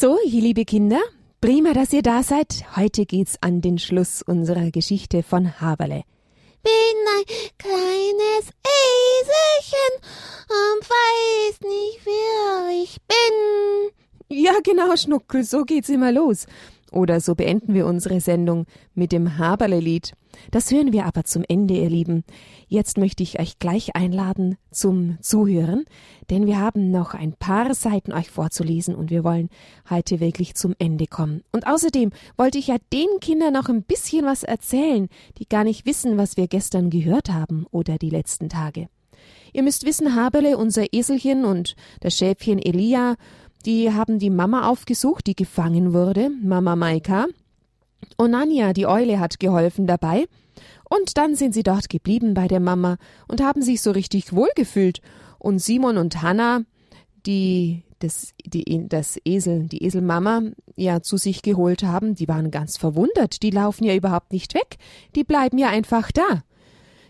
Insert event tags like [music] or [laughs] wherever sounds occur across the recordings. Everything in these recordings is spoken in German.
So, ihr liebe Kinder, prima, dass ihr da seid. Heute geht's an den Schluss unserer Geschichte von Haberle. Bin ein kleines Eselchen und weiß nicht, wer ich bin. Ja, genau, Schnuckel, so geht's immer los. Oder so beenden wir unsere Sendung mit dem Haberle-Lied. Das hören wir aber zum Ende, ihr Lieben. Jetzt möchte ich euch gleich einladen zum Zuhören, denn wir haben noch ein paar Seiten euch vorzulesen und wir wollen heute wirklich zum Ende kommen. Und außerdem wollte ich ja den Kindern noch ein bisschen was erzählen, die gar nicht wissen, was wir gestern gehört haben oder die letzten Tage. Ihr müsst wissen, Haberle, unser Eselchen und das Schäfchen Elia, die haben die Mama aufgesucht, die gefangen wurde, Mama Maika, und Anja, die Eule, hat geholfen dabei. Und dann sind sie dort geblieben bei der Mama und haben sich so richtig wohlgefühlt. Und Simon und Hanna, die das, die, das Esel, die Eselmama ja zu sich geholt haben, die waren ganz verwundert. Die laufen ja überhaupt nicht weg. Die bleiben ja einfach da.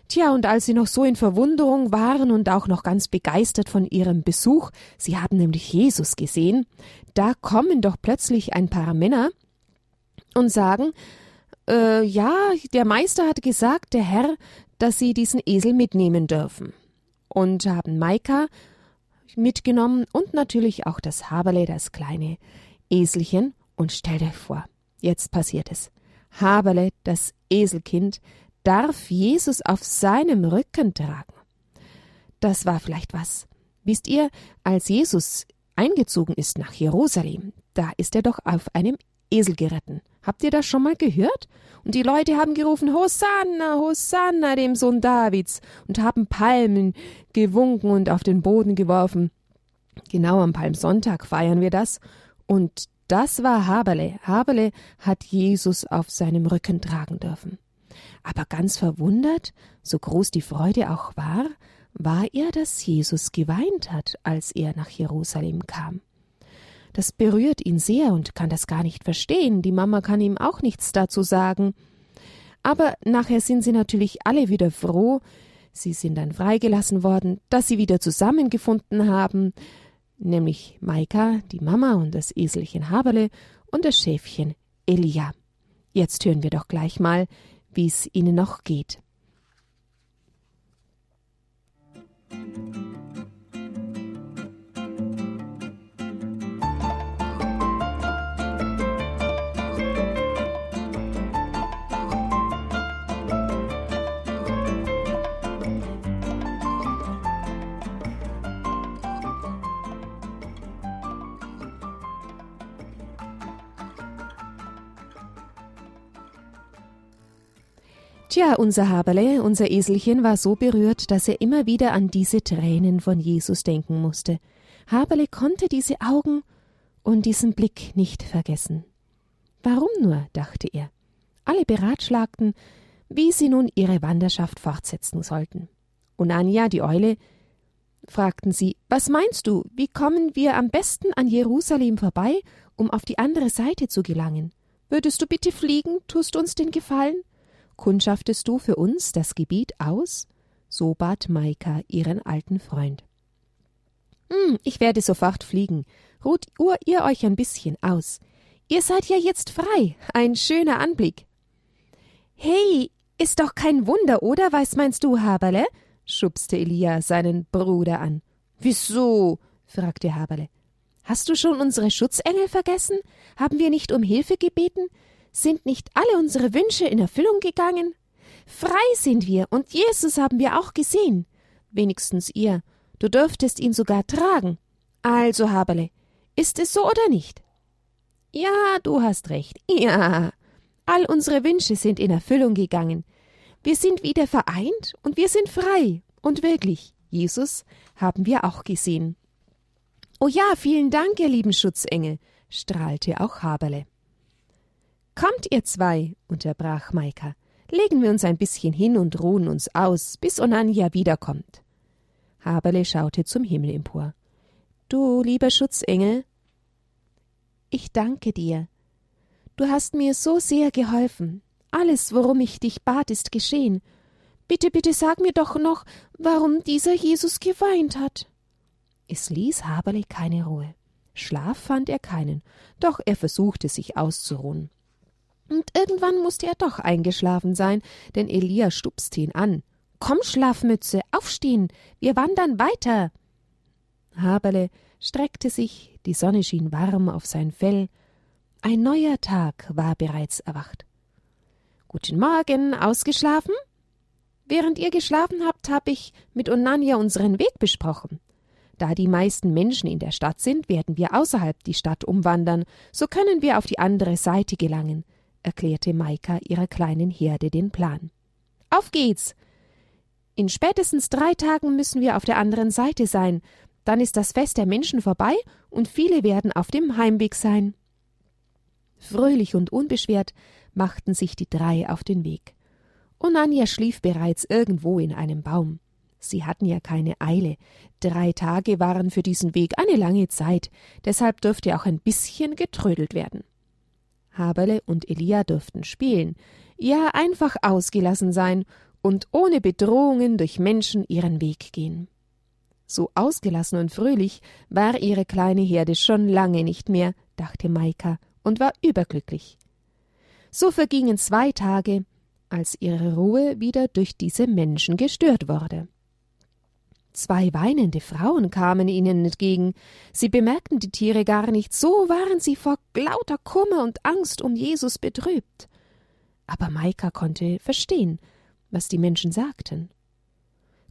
Tja, und als sie noch so in Verwunderung waren und auch noch ganz begeistert von ihrem Besuch, sie haben nämlich Jesus gesehen, da kommen doch plötzlich ein paar Männer und sagen, äh, ja, der Meister hat gesagt, der Herr, dass sie diesen Esel mitnehmen dürfen. Und haben Maika mitgenommen und natürlich auch das Haberle, das kleine Eselchen. Und stellt euch vor, jetzt passiert es. Haberle, das Eselkind, darf Jesus auf seinem Rücken tragen. Das war vielleicht was. Wisst ihr, als Jesus eingezogen ist nach Jerusalem, da ist er doch auf einem Esel geritten. Habt ihr das schon mal gehört? Und die Leute haben gerufen, Hosanna, Hosanna dem Sohn Davids und haben Palmen gewunken und auf den Boden geworfen. Genau am Palmsonntag feiern wir das. Und das war Haberle. Haberle hat Jesus auf seinem Rücken tragen dürfen. Aber ganz verwundert, so groß die Freude auch war, war er, dass Jesus geweint hat, als er nach Jerusalem kam. Das berührt ihn sehr und kann das gar nicht verstehen. Die Mama kann ihm auch nichts dazu sagen. Aber nachher sind sie natürlich alle wieder froh. Sie sind dann freigelassen worden, dass sie wieder zusammengefunden haben, nämlich Maika, die Mama und das Eselchen Haberle und das Schäfchen Elia. Jetzt hören wir doch gleich mal, wie es ihnen noch geht. Tja, unser Haberle, unser Eselchen war so berührt, dass er immer wieder an diese Tränen von Jesus denken musste. Haberle konnte diese Augen und diesen Blick nicht vergessen. Warum nur, dachte er. Alle beratschlagten, wie sie nun ihre Wanderschaft fortsetzen sollten. Und Anja, die Eule, fragten sie, was meinst du, wie kommen wir am besten an Jerusalem vorbei, um auf die andere Seite zu gelangen? Würdest du bitte fliegen, tust uns den Gefallen? Kundschaftest du für uns das Gebiet aus? So bat Maika ihren alten Freund. Hm, ich werde sofort fliegen. Ruht ihr euch ein bisschen aus. Ihr seid ja jetzt frei. Ein schöner Anblick. Hey, ist doch kein Wunder, oder? Was meinst du, Haberle? schubste Elia seinen Bruder an. Wieso? fragte Haberle. Hast du schon unsere Schutzengel vergessen? Haben wir nicht um Hilfe gebeten? Sind nicht alle unsere Wünsche in Erfüllung gegangen? Frei sind wir, und Jesus haben wir auch gesehen. Wenigstens ihr. Du dürftest ihn sogar tragen. Also, Haberle, ist es so oder nicht? Ja, du hast recht. Ja. All unsere Wünsche sind in Erfüllung gegangen. Wir sind wieder vereint und wir sind frei. Und wirklich, Jesus haben wir auch gesehen. Oh ja, vielen Dank, ihr lieben Schutzengel, strahlte auch Haberle. Kommt, ihr zwei, unterbrach Maika, legen wir uns ein bisschen hin und ruhen uns aus, bis Onanja wiederkommt. Haberle schaute zum Himmel empor. Du, lieber Schutzengel, ich danke dir. Du hast mir so sehr geholfen. Alles, worum ich dich bat, ist geschehen. Bitte, bitte sag mir doch noch, warum dieser Jesus geweint hat. Es ließ Haberle keine Ruhe. Schlaf fand er keinen, doch er versuchte sich auszuruhen. Und irgendwann musste er doch eingeschlafen sein, denn Elia stupste ihn an. Komm, Schlafmütze, aufstehen, wir wandern weiter. Haberle streckte sich, die Sonne schien warm auf sein Fell. Ein neuer Tag war bereits erwacht. Guten Morgen, ausgeschlafen? Während ihr geschlafen habt, habe ich mit Onania unseren Weg besprochen. Da die meisten Menschen in der Stadt sind, werden wir außerhalb die Stadt umwandern, so können wir auf die andere Seite gelangen, erklärte Maika ihrer kleinen Herde den Plan. Auf geht's! In spätestens drei Tagen müssen wir auf der anderen Seite sein, dann ist das Fest der Menschen vorbei und viele werden auf dem Heimweg sein. Fröhlich und unbeschwert machten sich die drei auf den Weg. Onania schlief bereits irgendwo in einem Baum. Sie hatten ja keine Eile. Drei Tage waren für diesen Weg eine lange Zeit, deshalb durfte auch ein bisschen getrödelt werden. Haberle und Elia durften spielen, ja einfach ausgelassen sein und ohne Bedrohungen durch Menschen ihren Weg gehen. So ausgelassen und fröhlich war ihre kleine Herde schon lange nicht mehr, dachte Maika und war überglücklich. So vergingen zwei Tage, als ihre Ruhe wieder durch diese Menschen gestört wurde. Zwei weinende Frauen kamen ihnen entgegen. Sie bemerkten die Tiere gar nicht, so waren sie vor lauter Kummer und Angst um Jesus betrübt. Aber Maika konnte verstehen, was die Menschen sagten.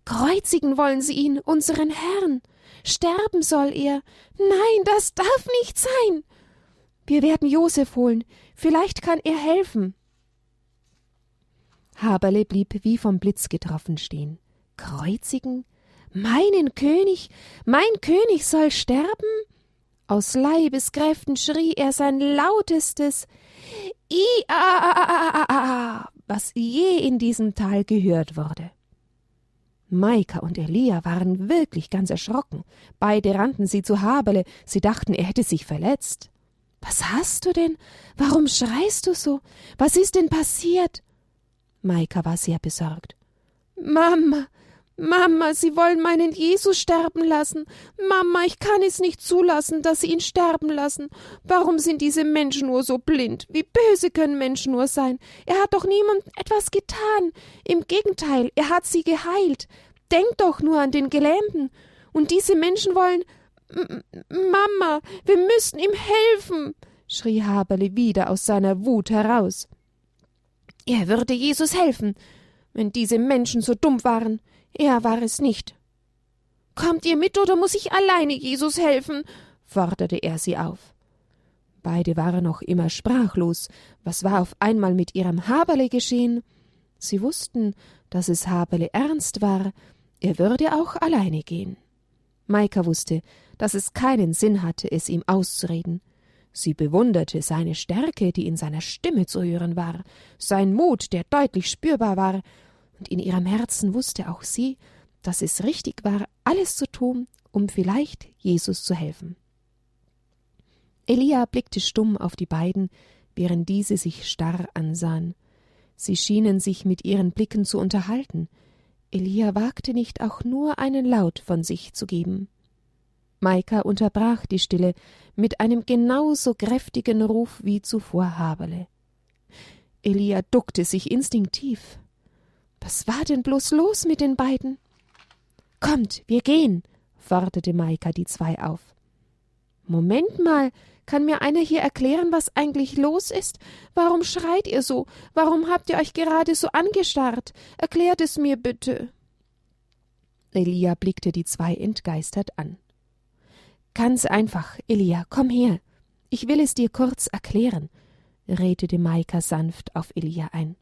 Kreuzigen wollen sie ihn, unseren Herrn. Sterben soll er. Nein, das darf nicht sein. Wir werden Josef holen. Vielleicht kann er helfen. Haberle blieb wie vom Blitz getroffen stehen. Kreuzigen? Meinen König, mein König soll sterben? Aus Leibeskräften schrie er sein lautestes Ia, was je in diesem Tal gehört wurde. Maika und Elia waren wirklich ganz erschrocken. Beide rannten sie zu Haberle, sie dachten, er hätte sich verletzt. Was hast du denn? Warum schreist du so? Was ist denn passiert? Maika war sehr besorgt. Mama, Mama, Sie wollen meinen Jesus sterben lassen. Mama, ich kann es nicht zulassen, dass Sie ihn sterben lassen. Warum sind diese Menschen nur so blind? Wie böse können Menschen nur sein? Er hat doch niemand etwas getan. Im Gegenteil, er hat sie geheilt. Denk doch nur an den Gelähmten. Und diese Menschen wollen. M Mama, wir müssen ihm helfen, schrie Haberle wieder aus seiner Wut heraus. Er würde Jesus helfen, wenn diese Menschen so dumm waren. Er war es nicht. Kommt ihr mit oder muss ich alleine Jesus helfen? forderte er sie auf. Beide waren noch immer sprachlos. Was war auf einmal mit ihrem Haberle geschehen? Sie wussten, dass es Haberle ernst war. Er würde auch alleine gehen. Maika wusste, dass es keinen Sinn hatte, es ihm auszureden. Sie bewunderte seine Stärke, die in seiner Stimme zu hören war, sein Mut, der deutlich spürbar war, und in ihrem Herzen wusste auch sie, dass es richtig war, alles zu tun, um vielleicht Jesus zu helfen. Elia blickte stumm auf die beiden, während diese sich starr ansahen. Sie schienen sich mit ihren Blicken zu unterhalten. Elia wagte nicht auch nur einen Laut von sich zu geben. Maika unterbrach die Stille mit einem genauso kräftigen Ruf wie zuvor Haberle. Elia duckte sich instinktiv. Was war denn bloß los mit den beiden? Kommt, wir gehen, forderte Maika die zwei auf. Moment mal, kann mir einer hier erklären, was eigentlich los ist? Warum schreit ihr so? Warum habt ihr euch gerade so angestarrt? Erklärt es mir bitte. Elia blickte die zwei entgeistert an. Ganz einfach, Elia, komm her. Ich will es dir kurz erklären, redete Maika sanft auf Elia ein.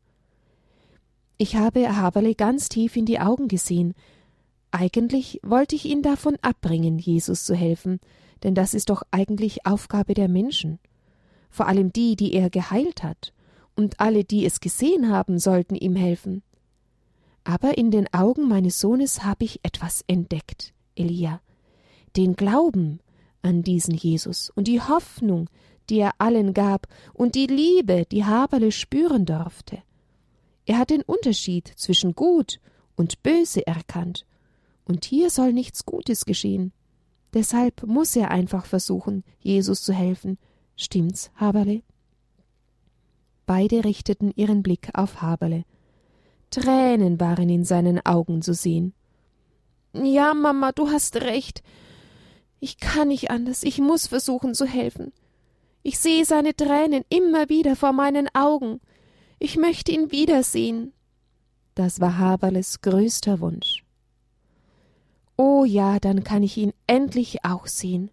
Ich habe Haberle ganz tief in die Augen gesehen. Eigentlich wollte ich ihn davon abbringen, Jesus zu helfen, denn das ist doch eigentlich Aufgabe der Menschen. Vor allem die, die er geheilt hat, und alle, die es gesehen haben, sollten ihm helfen. Aber in den Augen meines Sohnes habe ich etwas entdeckt, Elia. Den Glauben an diesen Jesus und die Hoffnung, die er allen gab, und die Liebe, die Haberle spüren durfte. Er hat den Unterschied zwischen gut und böse erkannt. Und hier soll nichts Gutes geschehen. Deshalb muss er einfach versuchen, Jesus zu helfen. Stimmt's, Haberle? Beide richteten ihren Blick auf Haberle. Tränen waren in seinen Augen zu sehen. Ja, Mama, du hast recht. Ich kann nicht anders, ich muss versuchen zu helfen. Ich sehe seine Tränen immer wieder vor meinen Augen. Ich möchte ihn wiedersehen. Das war Haberles größter Wunsch. Oh ja, dann kann ich ihn endlich auch sehen.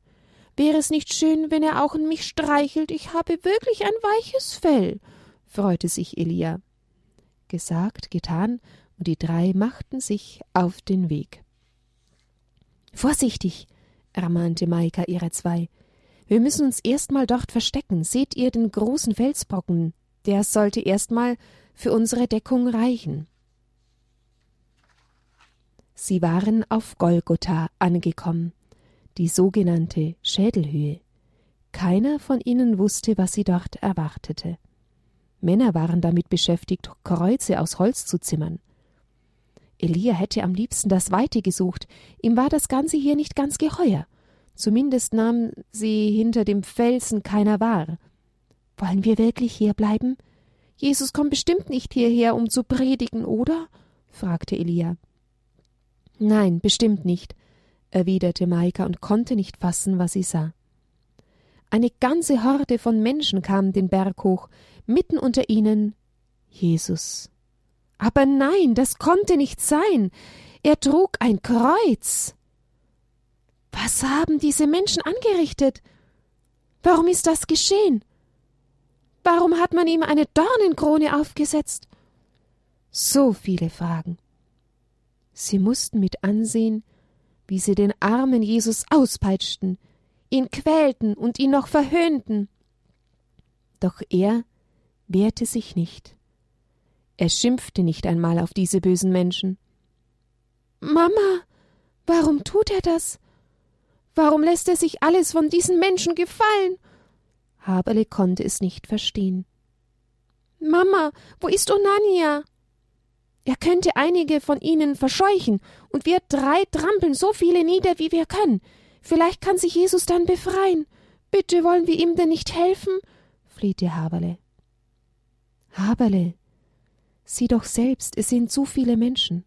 Wäre es nicht schön, wenn er auch in mich streichelt? Ich habe wirklich ein weiches Fell, freute sich Elia. Gesagt, getan, und die drei machten sich auf den Weg. Vorsichtig, ermahnte Maika ihre zwei. Wir müssen uns erstmal dort verstecken. Seht ihr den großen Felsbrocken? Der sollte erstmal für unsere Deckung reichen. Sie waren auf Golgotha angekommen, die sogenannte Schädelhöhe. Keiner von ihnen wusste, was sie dort erwartete. Männer waren damit beschäftigt, Kreuze aus Holz zu zimmern. Elia hätte am liebsten das Weite gesucht, ihm war das Ganze hier nicht ganz geheuer. Zumindest nahm sie hinter dem Felsen keiner wahr. Wollen wir wirklich hier bleiben? Jesus kommt bestimmt nicht hierher, um zu predigen, oder? fragte Elia. Nein, bestimmt nicht, erwiderte Maika und konnte nicht fassen, was sie sah. Eine ganze Horde von Menschen kam den Berg hoch, mitten unter ihnen Jesus. Aber nein, das konnte nicht sein. Er trug ein Kreuz. Was haben diese Menschen angerichtet? Warum ist das geschehen? Warum hat man ihm eine Dornenkrone aufgesetzt? So viele Fragen. Sie mussten mit ansehen, wie sie den armen Jesus auspeitschten, ihn quälten und ihn noch verhöhnten. Doch er wehrte sich nicht. Er schimpfte nicht einmal auf diese bösen Menschen. Mama, warum tut er das? Warum lässt er sich alles von diesen Menschen gefallen? Haberle konnte es nicht verstehen. Mama, wo ist Onania? Er könnte einige von ihnen verscheuchen, und wir drei trampeln so viele nieder, wie wir können. Vielleicht kann sich Jesus dann befreien. Bitte wollen wir ihm denn nicht helfen? flehte Haberle. Haberle, sieh doch selbst, es sind zu viele Menschen.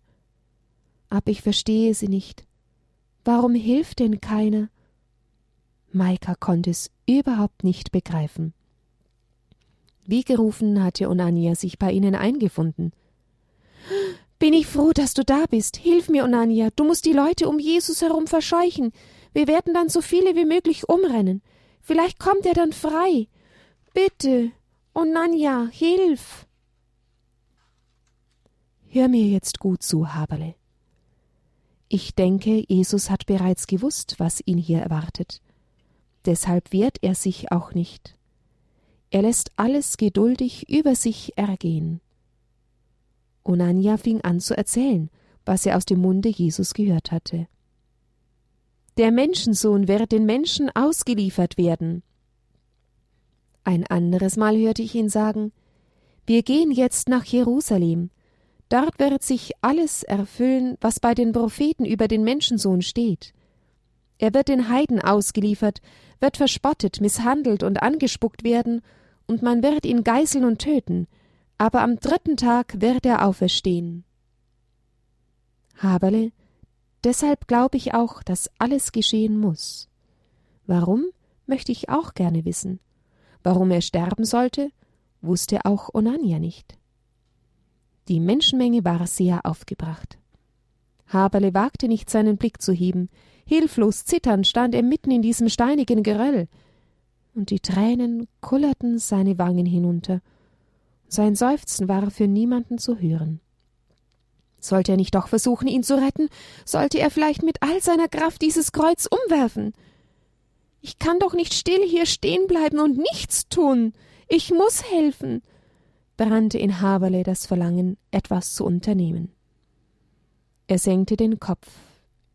Aber ich verstehe sie nicht. Warum hilft denn keiner? Maika konnte es überhaupt nicht begreifen. Wie gerufen hatte Onania sich bei ihnen eingefunden. Bin ich froh, dass du da bist. Hilf mir, Onania. Du musst die Leute um Jesus herum verscheuchen. Wir werden dann so viele wie möglich umrennen. Vielleicht kommt er dann frei. Bitte, Onanja, hilf! Hör mir jetzt gut zu, Haberle. Ich denke, Jesus hat bereits gewusst, was ihn hier erwartet. Deshalb wehrt er sich auch nicht. Er lässt alles geduldig über sich ergehen. Onania fing an zu erzählen, was er aus dem Munde Jesus gehört hatte. Der Menschensohn wird den Menschen ausgeliefert werden. Ein anderes Mal hörte ich ihn sagen Wir gehen jetzt nach Jerusalem. Dort wird sich alles erfüllen, was bei den Propheten über den Menschensohn steht. Er wird den Heiden ausgeliefert, wird verspottet, misshandelt und angespuckt werden, und man wird ihn geißeln und töten, aber am dritten Tag wird er auferstehen. Haberle, deshalb glaube ich auch, dass alles geschehen muss. Warum, möchte ich auch gerne wissen. Warum er sterben sollte, wusste auch Onania nicht. Die Menschenmenge war sehr aufgebracht. Haberle wagte nicht, seinen Blick zu heben. Hilflos zitternd stand er mitten in diesem steinigen Geröll, und die Tränen kullerten seine Wangen hinunter. Sein Seufzen war für niemanden zu hören. Sollte er nicht doch versuchen, ihn zu retten? Sollte er vielleicht mit all seiner Kraft dieses Kreuz umwerfen? Ich kann doch nicht still hier stehen bleiben und nichts tun. Ich muss helfen, brannte in Haberle das Verlangen, etwas zu unternehmen. Er senkte den Kopf,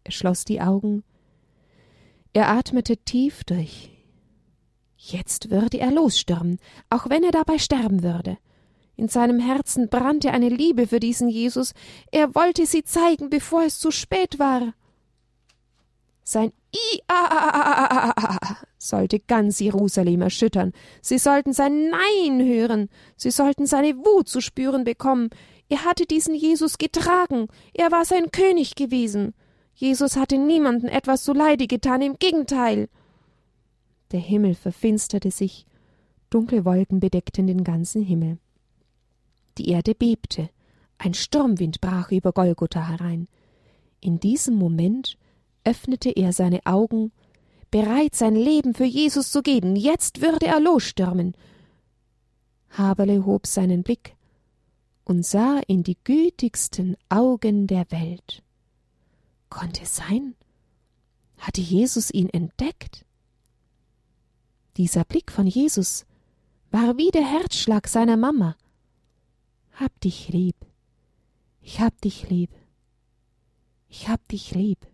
er schloss die Augen, er atmete tief durch. Jetzt würde er losstürmen, auch wenn er dabei sterben würde. In seinem Herzen brannte eine Liebe für diesen Jesus, er wollte sie zeigen, bevor es zu spät war. Sein Ia sollte ganz Jerusalem erschüttern. Sie sollten sein Nein hören. Sie sollten seine Wut zu spüren bekommen. Er hatte diesen Jesus getragen. Er war sein König gewesen. Jesus hatte niemanden etwas so Leide getan, im Gegenteil. Der Himmel verfinsterte sich. Dunkle Wolken bedeckten den ganzen Himmel. Die Erde bebte. Ein Sturmwind brach über Golgotha herein. In diesem Moment öffnete er seine Augen, bereit sein Leben für Jesus zu geben. Jetzt würde er losstürmen. Haberle hob seinen Blick und sah in die gütigsten Augen der Welt. Konnte es sein? Hatte Jesus ihn entdeckt? Dieser Blick von Jesus war wie der Herzschlag seiner Mama. Hab dich lieb. Ich hab dich lieb. Ich hab dich lieb.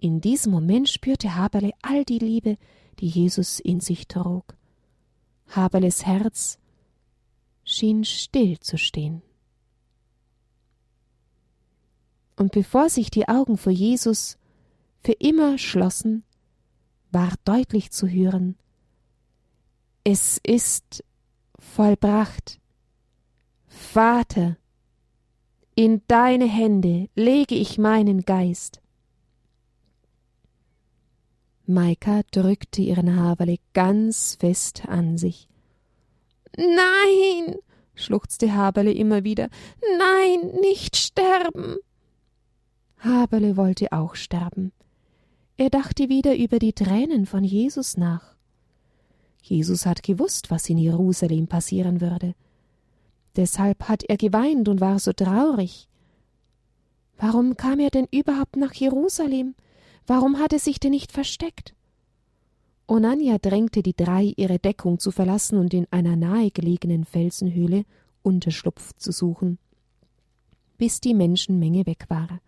In diesem Moment spürte Haberle all die Liebe, die Jesus in sich trug. Haberles Herz schien still zu stehen. Und bevor sich die Augen vor Jesus für immer schlossen, war deutlich zu hören Es ist vollbracht. Vater, in deine Hände lege ich meinen Geist. Maika drückte ihren Haberle ganz fest an sich. Nein, schluchzte Haberle immer wieder. Nein, nicht sterben. Haberle wollte auch sterben. Er dachte wieder über die Tränen von Jesus nach. Jesus hat gewusst, was in Jerusalem passieren würde. Deshalb hat er geweint und war so traurig. Warum kam er denn überhaupt nach Jerusalem? Warum hat er sich denn nicht versteckt? Onania drängte die drei, ihre Deckung zu verlassen und in einer nahegelegenen Felsenhöhle Unterschlupf zu suchen, bis die Menschenmenge weg war.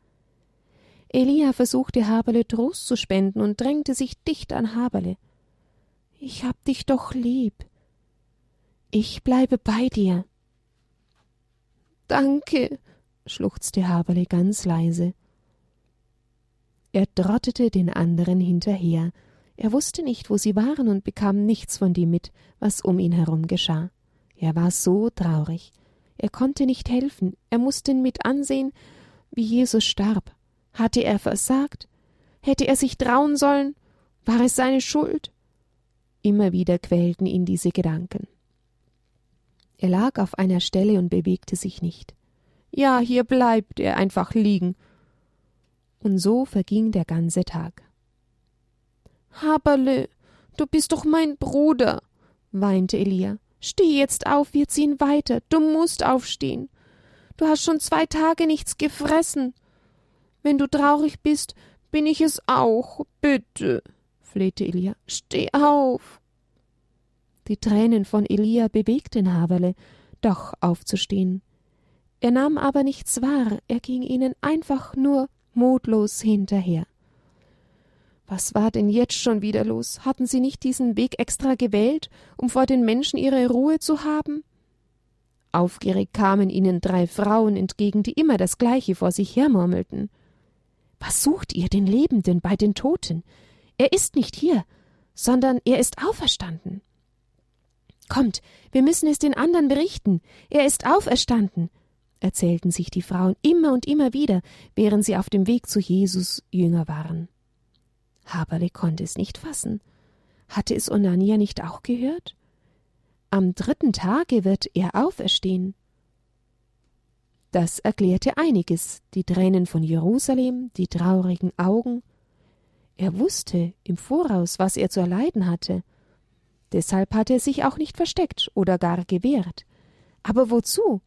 Elia versuchte Haberle Trost zu spenden und drängte sich dicht an Haberle. Ich hab dich doch lieb. Ich bleibe bei dir. Danke, schluchzte Haberle ganz leise. Er trottete den anderen hinterher. Er wusste nicht, wo sie waren und bekam nichts von dem mit, was um ihn herum geschah. Er war so traurig. Er konnte nicht helfen. Er musste mit ansehen, wie Jesus starb. Hatte er versagt? Hätte er sich trauen sollen? War es seine Schuld? Immer wieder quälten ihn diese Gedanken. Er lag auf einer Stelle und bewegte sich nicht. Ja, hier bleibt er einfach liegen und so verging der ganze Tag. Haberle, du bist doch mein Bruder, weinte Elia. Steh jetzt auf, wir ziehen weiter. Du musst aufstehen. Du hast schon zwei Tage nichts gefressen. Wenn du traurig bist, bin ich es auch. Bitte, flehte Elia. Steh auf. Die Tränen von Elia bewegten Haberle, doch aufzustehen. Er nahm aber nichts wahr, er ging ihnen einfach nur mutlos hinterher. Was war denn jetzt schon wieder los? Hatten sie nicht diesen Weg extra gewählt, um vor den Menschen ihre Ruhe zu haben? Aufgeregt kamen ihnen drei Frauen entgegen, die immer das Gleiche vor sich hermurmelten. Was sucht ihr den Lebenden bei den Toten? Er ist nicht hier, sondern er ist auferstanden. Kommt, wir müssen es den anderen berichten. Er ist auferstanden erzählten sich die Frauen immer und immer wieder, während sie auf dem Weg zu Jesus Jünger waren. Haberle konnte es nicht fassen. Hatte es Onania nicht auch gehört? Am dritten Tage wird er auferstehen. Das erklärte einiges, die Tränen von Jerusalem, die traurigen Augen. Er wusste im Voraus, was er zu erleiden hatte. Deshalb hatte er sich auch nicht versteckt oder gar gewehrt. Aber wozu?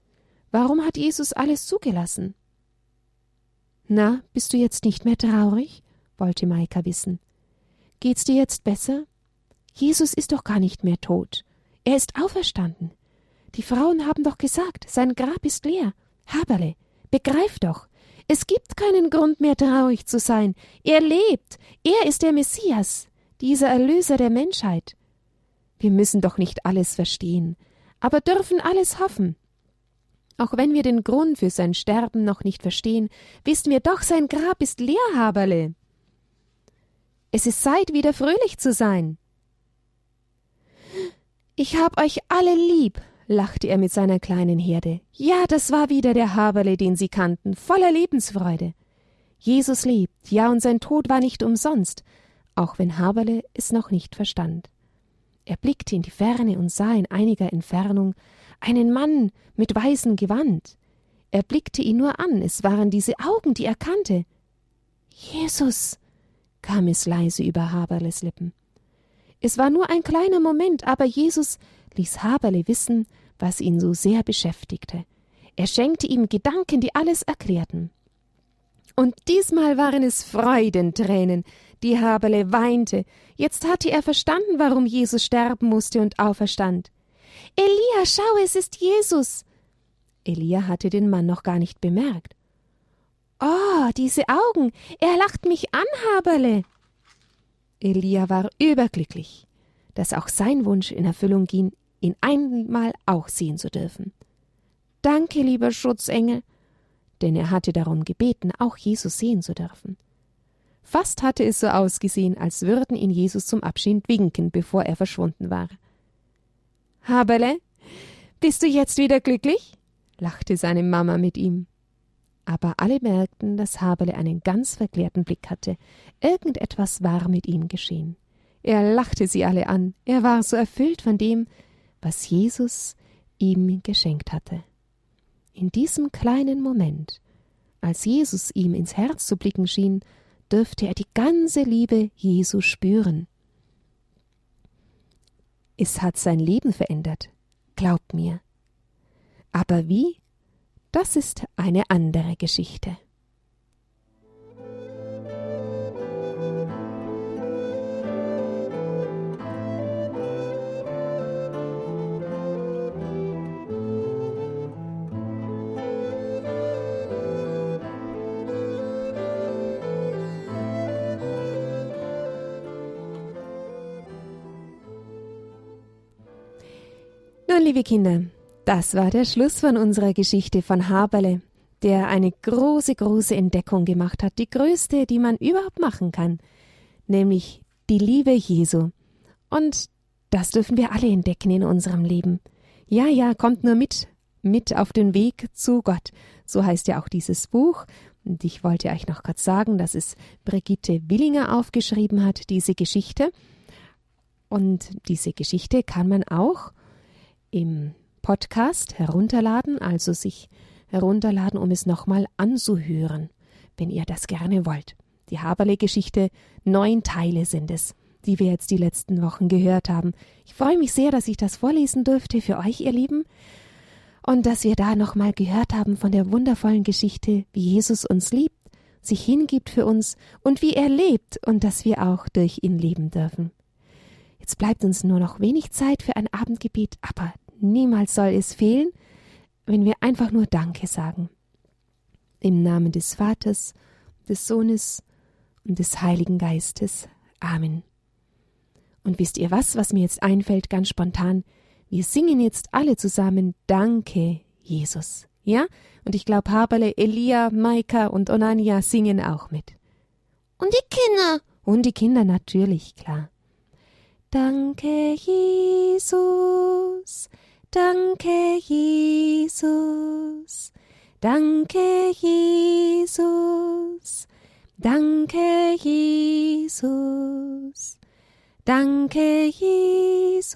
Warum hat Jesus alles zugelassen? Na, bist du jetzt nicht mehr traurig? wollte Maika wissen. Geht's dir jetzt besser? Jesus ist doch gar nicht mehr tot. Er ist auferstanden. Die Frauen haben doch gesagt, sein Grab ist leer. Haberle, begreif doch. Es gibt keinen Grund mehr traurig zu sein. Er lebt. Er ist der Messias, dieser Erlöser der Menschheit. Wir müssen doch nicht alles verstehen, aber dürfen alles hoffen. Auch wenn wir den Grund für sein Sterben noch nicht verstehen, wissen wir doch, sein Grab ist leer, Haberle. Es ist Zeit, wieder fröhlich zu sein. Ich hab euch alle lieb, lachte er mit seiner kleinen Herde. Ja, das war wieder der Haberle, den sie kannten, voller Lebensfreude. Jesus lebt, ja, und sein Tod war nicht umsonst, auch wenn Haberle es noch nicht verstand. Er blickte in die Ferne und sah in einiger Entfernung einen Mann mit weißem Gewand. Er blickte ihn nur an, es waren diese Augen, die er kannte. Jesus, kam es leise über Haberles Lippen. Es war nur ein kleiner Moment, aber Jesus ließ Haberle wissen, was ihn so sehr beschäftigte. Er schenkte ihm Gedanken, die alles erklärten. Und diesmal waren es Freudentränen, die Haberle weinte. Jetzt hatte er verstanden, warum Jesus sterben musste und auferstand. Elia, schau, es ist Jesus. Elia hatte den Mann noch gar nicht bemerkt. Oh, diese Augen, er lacht mich an, Haberle. Elia war überglücklich, dass auch sein Wunsch in Erfüllung ging, ihn einmal auch sehen zu dürfen. Danke, lieber Schutzengel, denn er hatte darum gebeten, auch Jesus sehen zu dürfen. Fast hatte es so ausgesehen, als würden ihn Jesus zum Abschied winken, bevor er verschwunden war. Haberle, bist du jetzt wieder glücklich? lachte seine Mama mit ihm. Aber alle merkten, dass Haberle einen ganz verklärten Blick hatte. Irgendetwas war mit ihm geschehen. Er lachte sie alle an. Er war so erfüllt von dem, was Jesus ihm geschenkt hatte. In diesem kleinen Moment, als Jesus ihm ins Herz zu blicken schien, dürfte er die ganze Liebe Jesu spüren. Es hat sein Leben verändert, glaubt mir. Aber wie? Das ist eine andere Geschichte. Liebe Kinder, das war der Schluss von unserer Geschichte von Haberle, der eine große, große Entdeckung gemacht hat, die größte, die man überhaupt machen kann, nämlich die Liebe Jesu. Und das dürfen wir alle entdecken in unserem Leben. Ja, ja, kommt nur mit, mit auf den Weg zu Gott. So heißt ja auch dieses Buch. Und ich wollte euch noch kurz sagen, dass es Brigitte Willinger aufgeschrieben hat, diese Geschichte. Und diese Geschichte kann man auch im Podcast herunterladen, also sich herunterladen, um es nochmal anzuhören, wenn ihr das gerne wollt. Die Haberle-Geschichte, neun Teile sind es, die wir jetzt die letzten Wochen gehört haben. Ich freue mich sehr, dass ich das vorlesen durfte für euch, ihr Lieben, und dass wir da nochmal gehört haben von der wundervollen Geschichte, wie Jesus uns liebt, sich hingibt für uns und wie er lebt und dass wir auch durch ihn leben dürfen. Jetzt bleibt uns nur noch wenig Zeit für ein Abendgebet, aber Niemals soll es fehlen, wenn wir einfach nur Danke sagen. Im Namen des Vaters, des Sohnes und des Heiligen Geistes. Amen. Und wisst ihr was, was mir jetzt einfällt, ganz spontan? Wir singen jetzt alle zusammen Danke, Jesus. Ja? Und ich glaube, Haberle, Elia, Maika und Onania singen auch mit. Und die Kinder. Und die Kinder natürlich, klar. Danke, Jesus. Danke, Jesus. Danke, Jesus. Danke, Jesus. Danke, Jesus.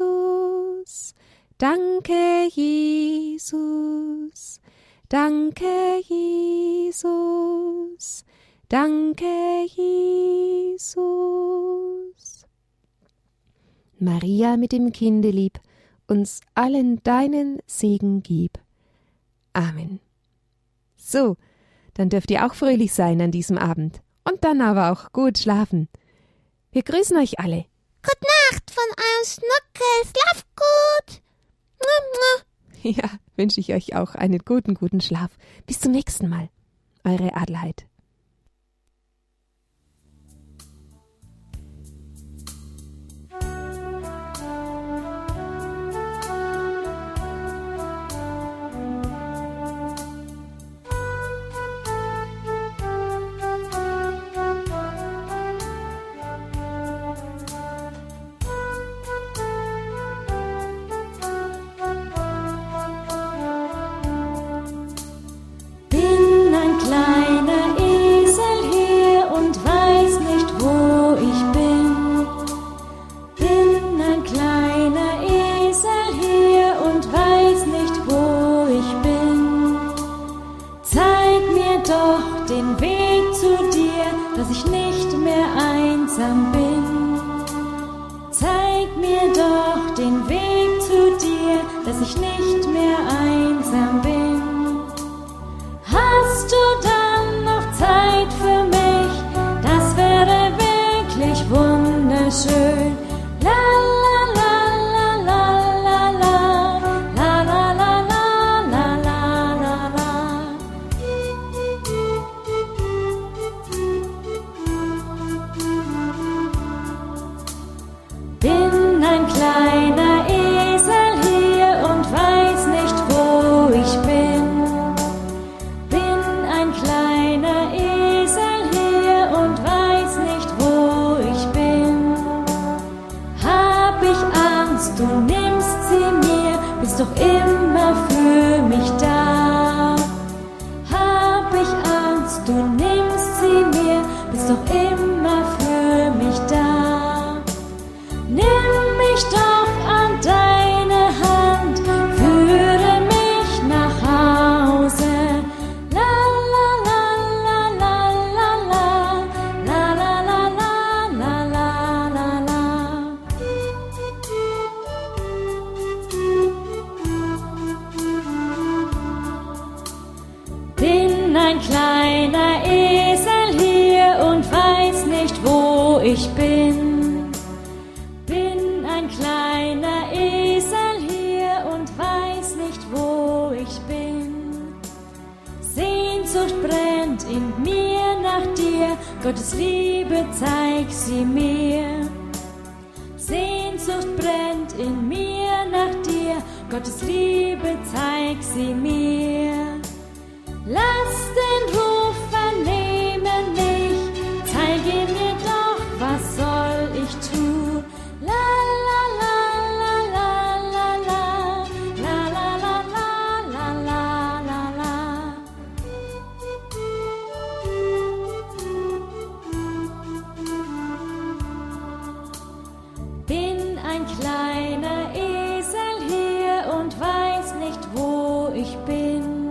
Danke, Jesus. Danke, Jesus. Danke, Jesus. Maria mit dem Kinde lieb uns allen deinen Segen gib. Amen. So, dann dürft ihr auch fröhlich sein an diesem Abend und dann aber auch gut schlafen. Wir grüßen euch alle. Gute Nacht von eurem Schnuckel. Schlaf gut. [laughs] Ja, wünsche ich euch auch einen guten, guten Schlaf. Bis zum nächsten Mal. Eure Adelheid. ein kleiner ein kleiner Esel hier und weiß nicht, wo ich bin. Bin ein kleiner Esel hier und weiß nicht, wo ich bin. Sehnsucht brennt in mir nach dir, Gottes Liebe zeig sie mir. Sehnsucht brennt in mir nach dir, Gottes Liebe zeig sie mir. ein kleiner Esel hier und weiß nicht, wo ich bin.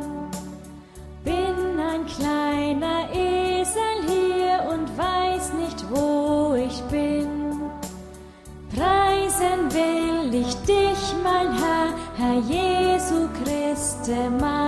Bin ein kleiner Esel hier und weiß nicht, wo ich bin. Preisen will ich dich, mein Herr, Herr Jesu Christe, mein